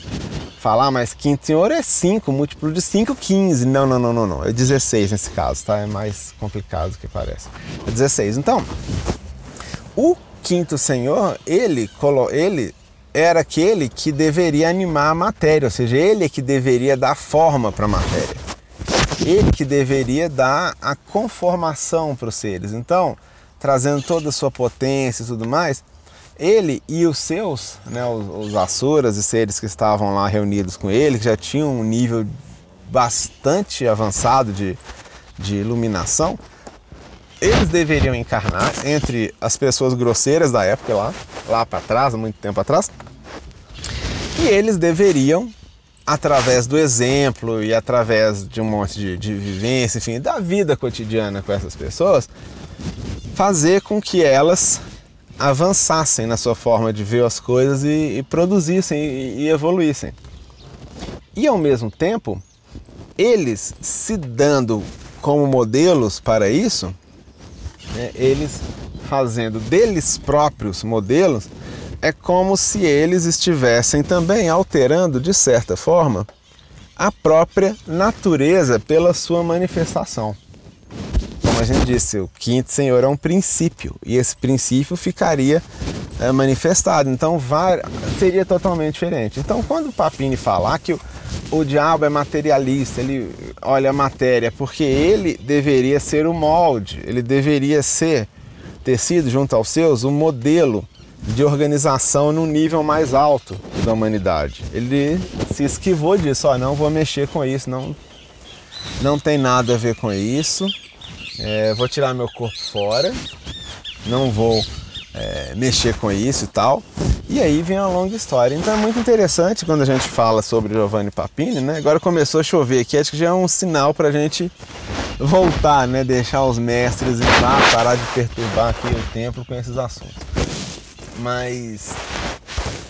falar, ah, mas quinto senhor é 5, múltiplo de 5, 15. Não, não, não, não, não. É 16 nesse caso, tá? É mais complicado do que parece. É 16. Então, o quinto senhor, ele, ele era aquele que deveria animar a matéria, ou seja, ele é que deveria dar forma para a matéria. Ele que deveria dar a conformação para os seres. Então, trazendo toda a sua potência e tudo mais, ele e os seus, né, os, os Asuras e seres que estavam lá reunidos com ele, que já tinham um nível bastante avançado de, de iluminação, eles deveriam encarnar entre as pessoas grosseiras da época lá, lá para trás, muito tempo atrás, e eles deveriam, através do exemplo e através de um monte de, de vivência, enfim, da vida cotidiana com essas pessoas, fazer com que elas avançassem na sua forma de ver as coisas e, e produzissem e, e evoluíssem. E ao mesmo tempo, eles se dando como modelos para isso, né, eles fazendo deles próprios modelos, é como se eles estivessem também alterando, de certa forma, a própria natureza pela sua manifestação como a gente disse, o quinto senhor é um princípio e esse princípio ficaria é, manifestado. Então seria totalmente diferente. Então quando o Papini falar que o, o diabo é materialista, ele olha a matéria, porque ele deveria ser o molde, ele deveria ser, ter sido junto aos seus, o modelo de organização no nível mais alto da humanidade. Ele se esquivou disso, ó, não vou mexer com isso, não, não tem nada a ver com isso. É, vou tirar meu corpo fora, não vou é, mexer com isso e tal. E aí vem a longa história. Então é muito interessante quando a gente fala sobre Giovanni Papini, né? Agora começou a chover aqui, acho que já é um sinal para a gente voltar, né? Deixar os mestres entrar, parar de perturbar aqui o templo com esses assuntos. Mas,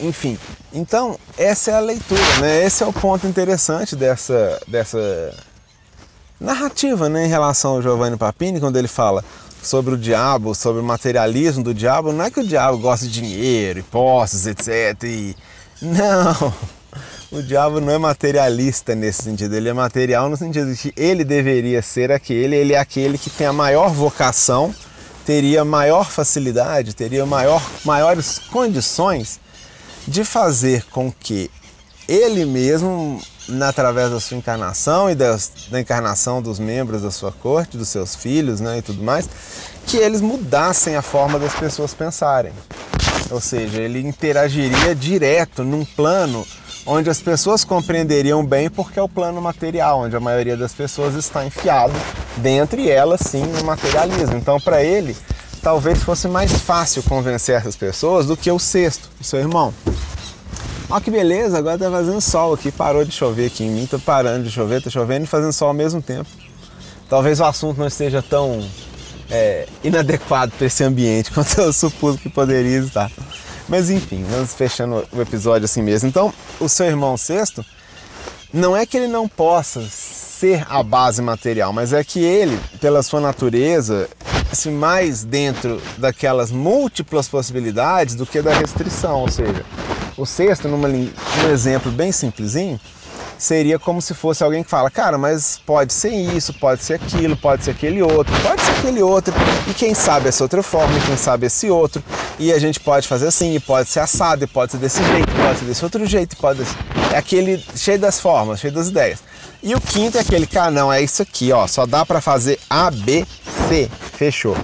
enfim, então essa é a leitura, né? Esse é o ponto interessante dessa, dessa narrativa né, em relação ao Giovanni Papini, quando ele fala sobre o diabo, sobre o materialismo do diabo, não é que o diabo gosta de dinheiro e posses, etc. E... Não, o diabo não é materialista nesse sentido, ele é material no sentido de que ele deveria ser aquele, ele é aquele que tem a maior vocação, teria maior facilidade, teria maior, maiores condições de fazer com que ele mesmo, através da sua encarnação e das, da encarnação dos membros da sua corte, dos seus filhos né, e tudo mais, que eles mudassem a forma das pessoas pensarem. Ou seja, ele interagiria direto num plano onde as pessoas compreenderiam bem porque é o plano material, onde a maioria das pessoas está enfiado dentro e elas sim no materialismo. Então, para ele, talvez fosse mais fácil convencer essas pessoas do que o sexto, o seu irmão. Olha que beleza, agora tá fazendo sol aqui, parou de chover aqui em mim, tá parando de chover, tá chovendo e fazendo sol ao mesmo tempo. Talvez o assunto não esteja tão é, inadequado para esse ambiente quanto eu supus que poderia estar. Mas enfim, vamos fechando o episódio assim mesmo. Então, o seu irmão sexto, não é que ele não possa ser a base material, mas é que ele, pela sua natureza, se mais dentro daquelas múltiplas possibilidades do que da restrição. Ou seja, o sexto, num exemplo bem simplesinho, seria como se fosse alguém que fala, cara, mas pode ser isso, pode ser aquilo, pode ser aquele outro, pode ser aquele outro, e quem sabe essa outra forma, e quem sabe esse outro, e a gente pode fazer assim, e pode ser assado, e pode ser desse jeito, pode ser desse outro jeito, pode ser... É aquele cheio das formas, cheio das ideias. E o quinto é aquele, cara, não, é isso aqui, ó, só dá para fazer A, B, C, fechou.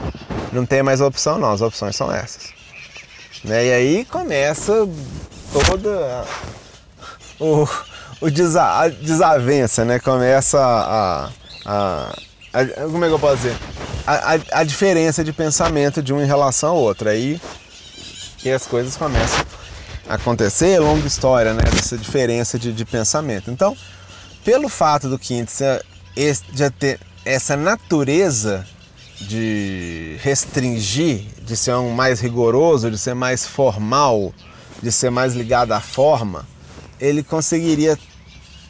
Não tem mais opção não, as opções são essas. Né? E aí começa toda o o desa, a desavença, né? Começa a, a, a, Como é que eu posso dizer? A, a, diferença de pensamento de um em relação ao outro. Aí que as coisas começam a acontecer, é longa história, né? Dessa diferença de, de pensamento. Então, pelo fato do quinto já ter essa natureza de restringir, de ser um mais rigoroso, de ser mais formal, de ser mais ligado à forma, ele conseguiria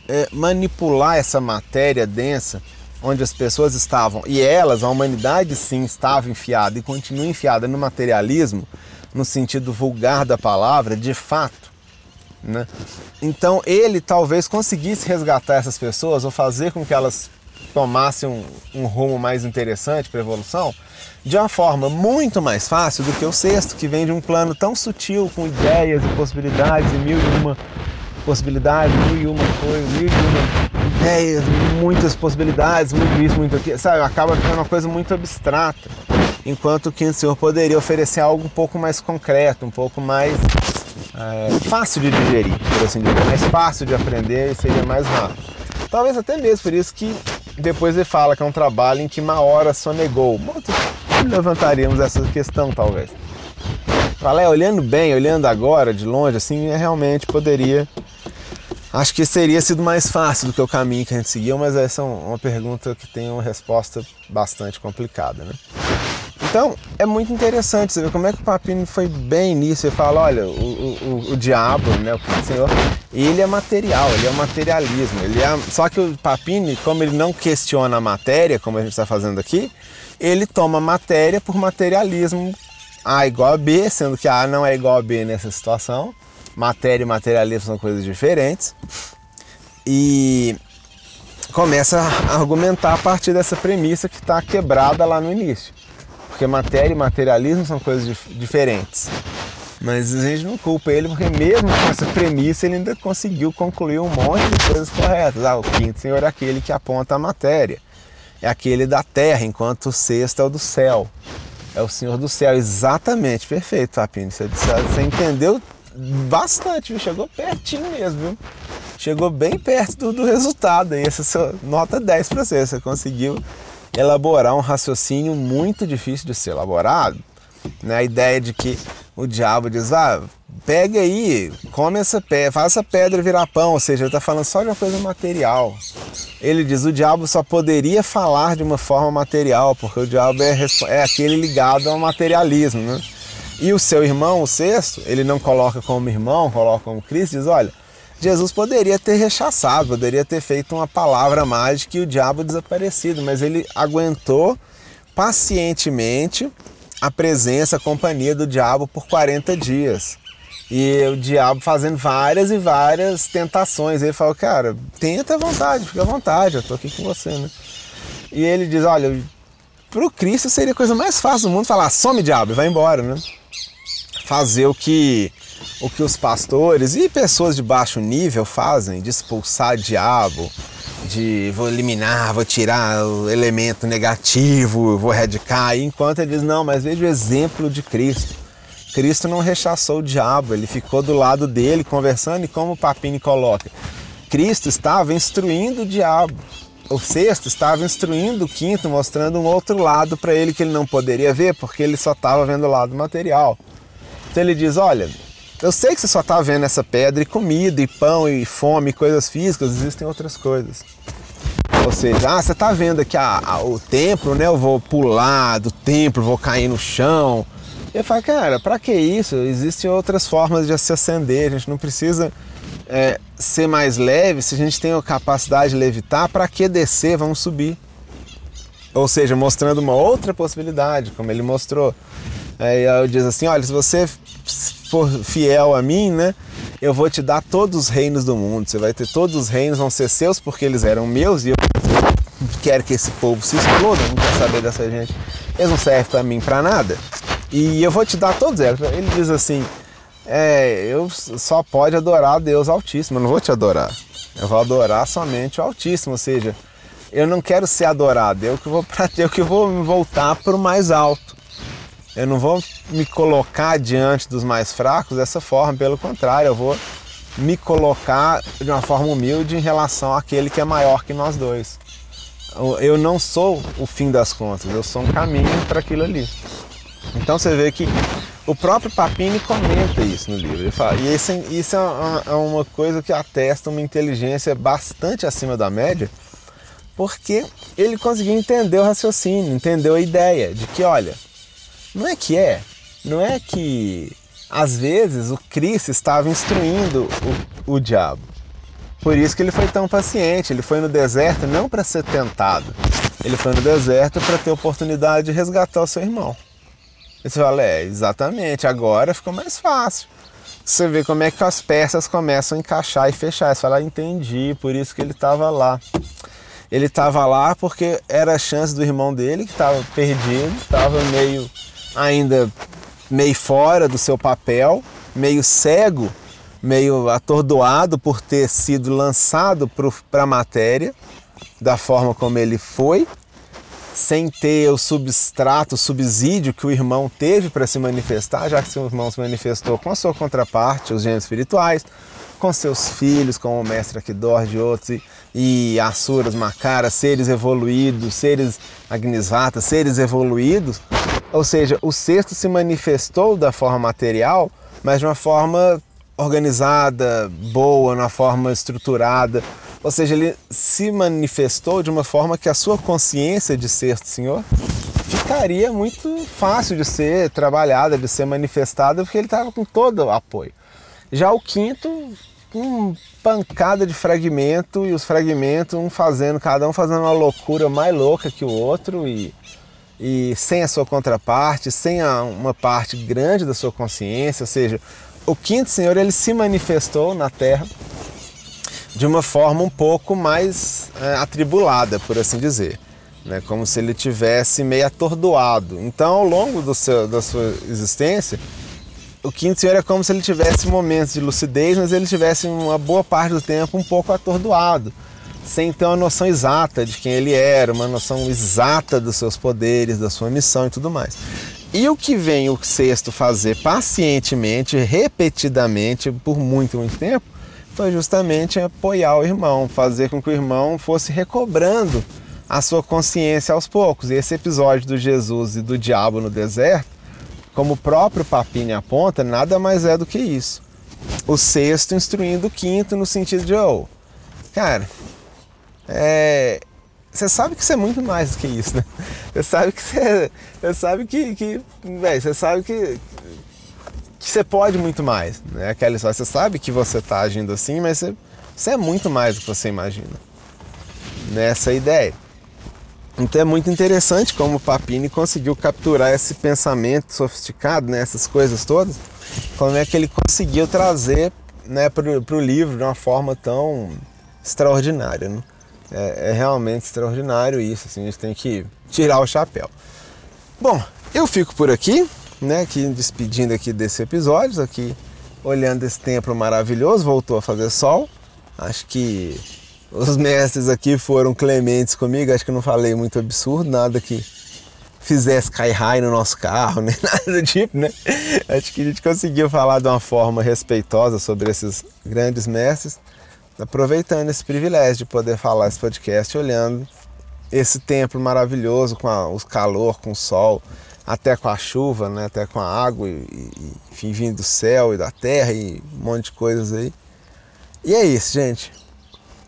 é, manipular essa matéria densa onde as pessoas estavam, e elas, a humanidade sim, estava enfiada e continua enfiada no materialismo, no sentido vulgar da palavra, de fato. Né? Então ele talvez conseguisse resgatar essas pessoas ou fazer com que elas tomassem um, um rumo mais interessante para a evolução de uma forma muito mais fácil do que o sexto, que vem de um plano tão sutil, com ideias e possibilidades e mil e uma possibilidades, mil e uma coisas, mil e uma ideias, muitas possibilidades, muito isso, muito aquilo, sabe? Acaba ficando uma coisa muito abstrata. Enquanto que o Senhor poderia oferecer algo um pouco mais concreto, um pouco mais é, fácil de digerir, por assim dizer, mais fácil de aprender e seria mais rápido. Talvez até mesmo por isso que depois ele fala que é um trabalho em que uma hora sonegou. Levantaríamos essa questão, talvez. Fala, olhando bem, olhando agora, de longe, assim, é, realmente poderia Acho que teria sido mais fácil do que o caminho que a gente seguiu, mas essa é uma pergunta que tem uma resposta bastante complicada, né? Então, é muito interessante você ver como é que o Papini foi bem nisso. Ele fala, olha, o, o, o diabo, né, o Senhor, ele é material, ele é materialismo. Ele é... Só que o Papini, como ele não questiona a matéria, como a gente está fazendo aqui, ele toma matéria por materialismo A igual a B, sendo que A não é igual a B nessa situação matéria e materialismo são coisas diferentes. E começa a argumentar a partir dessa premissa que está quebrada lá no início. Porque matéria e materialismo são coisas dif diferentes. Mas a gente não culpa ele, porque mesmo com essa premissa ele ainda conseguiu concluir um monte de coisas corretas. Ah, o quinto senhor é aquele que aponta a matéria. É aquele da terra, enquanto o sexto é o do céu. É o senhor do céu. Exatamente, perfeito, Papini. Você, você entendeu bastante, viu? chegou pertinho mesmo, viu? Chegou bem perto do, do resultado. Essa sua nota 10 para você. Você conseguiu elaborar um raciocínio muito difícil de ser elaborado. Né? A ideia de que o diabo diz, ah, pega aí, come essa pedra, faça essa pedra virar pão, ou seja, ele está falando só de uma coisa material. Ele diz, o diabo só poderia falar de uma forma material, porque o diabo é, é aquele ligado ao materialismo, né? E o seu irmão, o sexto, ele não coloca como irmão, coloca como Cristo, diz: olha, Jesus poderia ter rechaçado, poderia ter feito uma palavra mágica e o diabo desaparecido, mas ele aguentou pacientemente a presença, a companhia do diabo por 40 dias. E o diabo fazendo várias e várias tentações. Ele falou, cara, tenta à vontade, fica à vontade, eu tô aqui com você, né? E ele diz, olha, pro Cristo seria a coisa mais fácil do mundo falar, some diabo e vai embora, né? fazer o que o que os pastores e pessoas de baixo nível fazem, de expulsar diabo, de vou eliminar, vou tirar o elemento negativo, vou erradicar, enquanto ele diz, não, mas veja o exemplo de Cristo. Cristo não rechaçou o diabo, ele ficou do lado dele conversando e como o Papini coloca, Cristo estava instruindo o diabo. O sexto estava instruindo o quinto, mostrando um outro lado para ele que ele não poderia ver, porque ele só estava vendo o lado material. Então ele diz: Olha, eu sei que você só está vendo essa pedra e comida, e pão, e fome, e coisas físicas, existem outras coisas. Ou seja, ah, você está vendo aqui a, a, o templo, né? Eu vou pular do templo, vou cair no chão. Eu falo, cara, para que isso? Existem outras formas de se acender, a gente não precisa é, ser mais leve. Se a gente tem a capacidade de levitar, para que descer? Vamos subir. Ou seja, mostrando uma outra possibilidade, como ele mostrou. Aí eu diz assim: olha, se você for fiel a mim, né, eu vou te dar todos os reinos do mundo. Você vai ter todos os reinos, vão ser seus porque eles eram meus e eu quero que esse povo se exploda. Não quero saber dessa gente. Eles não servem para mim para nada. E eu vou te dar todos eles. Ele diz assim: é, eu só pode adorar Deus Altíssimo. Eu não vou te adorar. Eu vou adorar somente o Altíssimo. Ou seja, eu não quero ser adorado. Eu que vou eu que vou me voltar para o mais alto. Eu não vou me colocar diante dos mais fracos dessa forma, pelo contrário, eu vou me colocar de uma forma humilde em relação àquele que é maior que nós dois. Eu não sou o fim das contas, eu sou um caminho para aquilo ali. Então você vê que o próprio Papini comenta isso no livro. Ele fala, e isso, isso é, uma, é uma coisa que atesta uma inteligência bastante acima da média, porque ele conseguiu entender o raciocínio, entendeu a ideia de que, olha, não é que é. Não é que às vezes o Cristo estava instruindo o, o diabo. Por isso que ele foi tão paciente. Ele foi no deserto não para ser tentado. Ele foi no deserto para ter oportunidade de resgatar o seu irmão. E você fala, é, exatamente, agora ficou mais fácil. Você vê como é que as peças começam a encaixar e fechar. Você fala, ah, entendi, por isso que ele estava lá. Ele estava lá porque era a chance do irmão dele, que estava perdido, estava meio ainda meio fora do seu papel, meio cego, meio atordoado por ter sido lançado para a matéria da forma como ele foi, sem ter o substrato, o subsídio que o irmão teve para se manifestar, já que seu irmão se manifestou com a sua contraparte, os gêneros espirituais, com seus filhos, como o mestre Akidor de outros, e, Asuras, Macaras, seres evoluídos, seres Agnisvatas, seres evoluídos, ou seja, o sexto se manifestou da forma material, mas de uma forma organizada, boa, uma forma estruturada. Ou seja, ele se manifestou de uma forma que a sua consciência de sexto senhor ficaria muito fácil de ser trabalhada, de ser manifestada, porque ele estava com todo o apoio. Já o quinto, com pancada de fragmento e os fragmentos um fazendo, cada um fazendo uma loucura mais louca que o outro e e sem a sua contraparte, sem a, uma parte grande da sua consciência, ou seja, o quinto Senhor ele se manifestou na Terra de uma forma um pouco mais é, atribulada, por assim dizer, né? como se ele tivesse meio atordoado. Então, ao longo do seu, da sua existência, o quinto Senhor é como se ele tivesse momentos de lucidez, mas ele tivesse uma boa parte do tempo um pouco atordoado sem ter uma noção exata de quem ele era, uma noção exata dos seus poderes, da sua missão e tudo mais. E o que vem o sexto fazer pacientemente, repetidamente, por muito, muito tempo, foi justamente apoiar o irmão, fazer com que o irmão fosse recobrando a sua consciência aos poucos. E esse episódio do Jesus e do diabo no deserto, como o próprio Papini aponta, nada mais é do que isso. O sexto instruindo o quinto no sentido de, oh, cara, é, você sabe que você é muito mais do que isso, né? Você sabe que você, você sabe que, que véio, você sabe que, que você pode muito mais, né? Aquela história, você sabe que você está agindo assim, mas você, você é muito mais do que você imagina. Nessa ideia. Então é muito interessante como o Papini conseguiu capturar esse pensamento sofisticado, né, essas coisas todas, como é que ele conseguiu trazer né, para o livro de uma forma tão extraordinária. Né? É, é, realmente extraordinário isso, assim, a gente tem que tirar o chapéu. Bom, eu fico por aqui, né, aqui despedindo aqui desse episódio, aqui olhando esse templo maravilhoso, voltou a fazer sol. Acho que os mestres aqui foram clementes comigo, acho que não falei muito absurdo, nada que fizesse cair raio no nosso carro, nem nada do tipo, né? Acho que a gente conseguiu falar de uma forma respeitosa sobre esses grandes mestres, aproveitando esse privilégio de poder falar esse podcast olhando esse templo maravilhoso com a, o calor, com o sol, até com a chuva, né? até com a água, e, e, enfim, vindo do céu e da terra e um monte de coisas aí. E é isso, gente.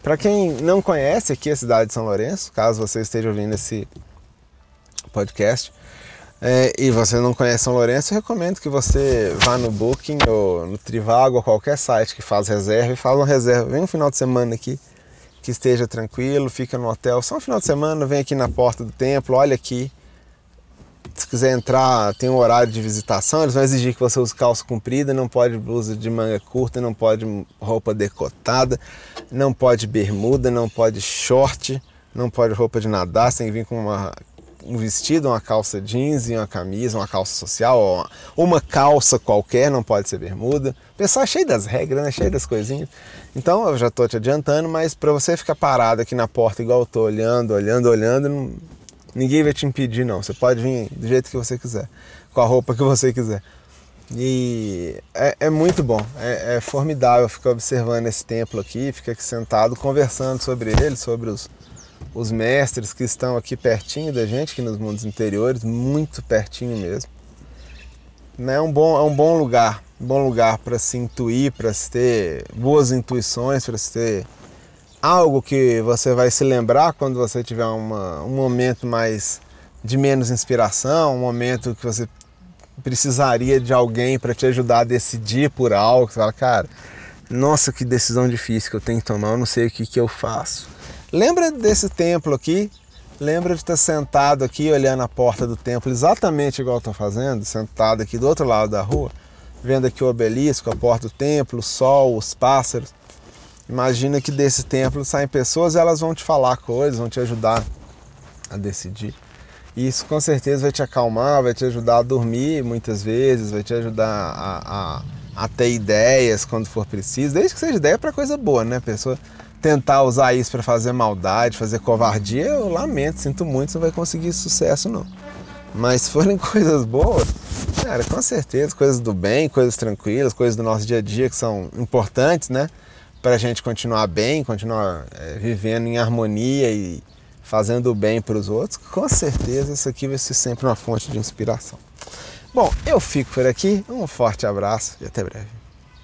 Para quem não conhece aqui a cidade de São Lourenço, caso você esteja ouvindo esse podcast, é, e você não conhece São Lourenço, eu recomendo que você vá no Booking ou no Trivago ou qualquer site que faz reserva e faça uma reserva. Vem um final de semana aqui que esteja tranquilo, fica no hotel. Só um final de semana, vem aqui na porta do templo, olha aqui, se quiser entrar, tem um horário de visitação, eles vão exigir que você use calça comprida, não pode blusa de manga curta, não pode roupa decotada, não pode bermuda, não pode short, não pode roupa de nadar, você tem que vir com uma, um vestido, uma calça jeans e uma camisa, uma calça social, ou uma, uma calça qualquer, não pode ser bermuda. Pessoal é cheio das regras, né? cheio das coisinhas. Então eu já estou te adiantando, mas para você ficar parado aqui na porta igual eu estou olhando, olhando, olhando, não Ninguém vai te impedir, não. Você pode vir do jeito que você quiser, com a roupa que você quiser. E é, é muito bom, é, é, formidável ficar observando esse templo aqui, ficar aqui sentado conversando sobre ele, sobre os, os mestres que estão aqui pertinho da gente, aqui nos mundos interiores, muito pertinho mesmo. É um bom, é um bom lugar, um bom lugar para se intuir, para se ter boas intuições, para se ter algo que você vai se lembrar quando você tiver uma, um momento mais de menos inspiração, um momento que você precisaria de alguém para te ajudar a decidir por algo. Você fala, cara, nossa, que decisão difícil que eu tenho que tomar, eu não sei o que, que eu faço. Lembra desse templo aqui? Lembra de estar sentado aqui olhando a porta do templo, exatamente igual eu estou fazendo, sentado aqui do outro lado da rua, vendo aqui o obelisco, a porta do templo, o sol, os pássaros. Imagina que desse templo saem pessoas elas vão te falar coisas, vão te ajudar a decidir. E isso com certeza vai te acalmar, vai te ajudar a dormir muitas vezes, vai te ajudar a, a, a ter ideias quando for preciso, desde que seja ideia para coisa boa, né? A pessoa tentar usar isso para fazer maldade, fazer covardia, eu lamento, sinto muito, você não vai conseguir sucesso não. Mas se forem coisas boas, cara, com certeza, coisas do bem, coisas tranquilas, coisas do nosso dia a dia que são importantes, né? Para a gente continuar bem, continuar é, vivendo em harmonia e fazendo bem para os outros, com certeza isso aqui vai ser sempre uma fonte de inspiração. Bom, eu fico por aqui, um forte abraço e até breve.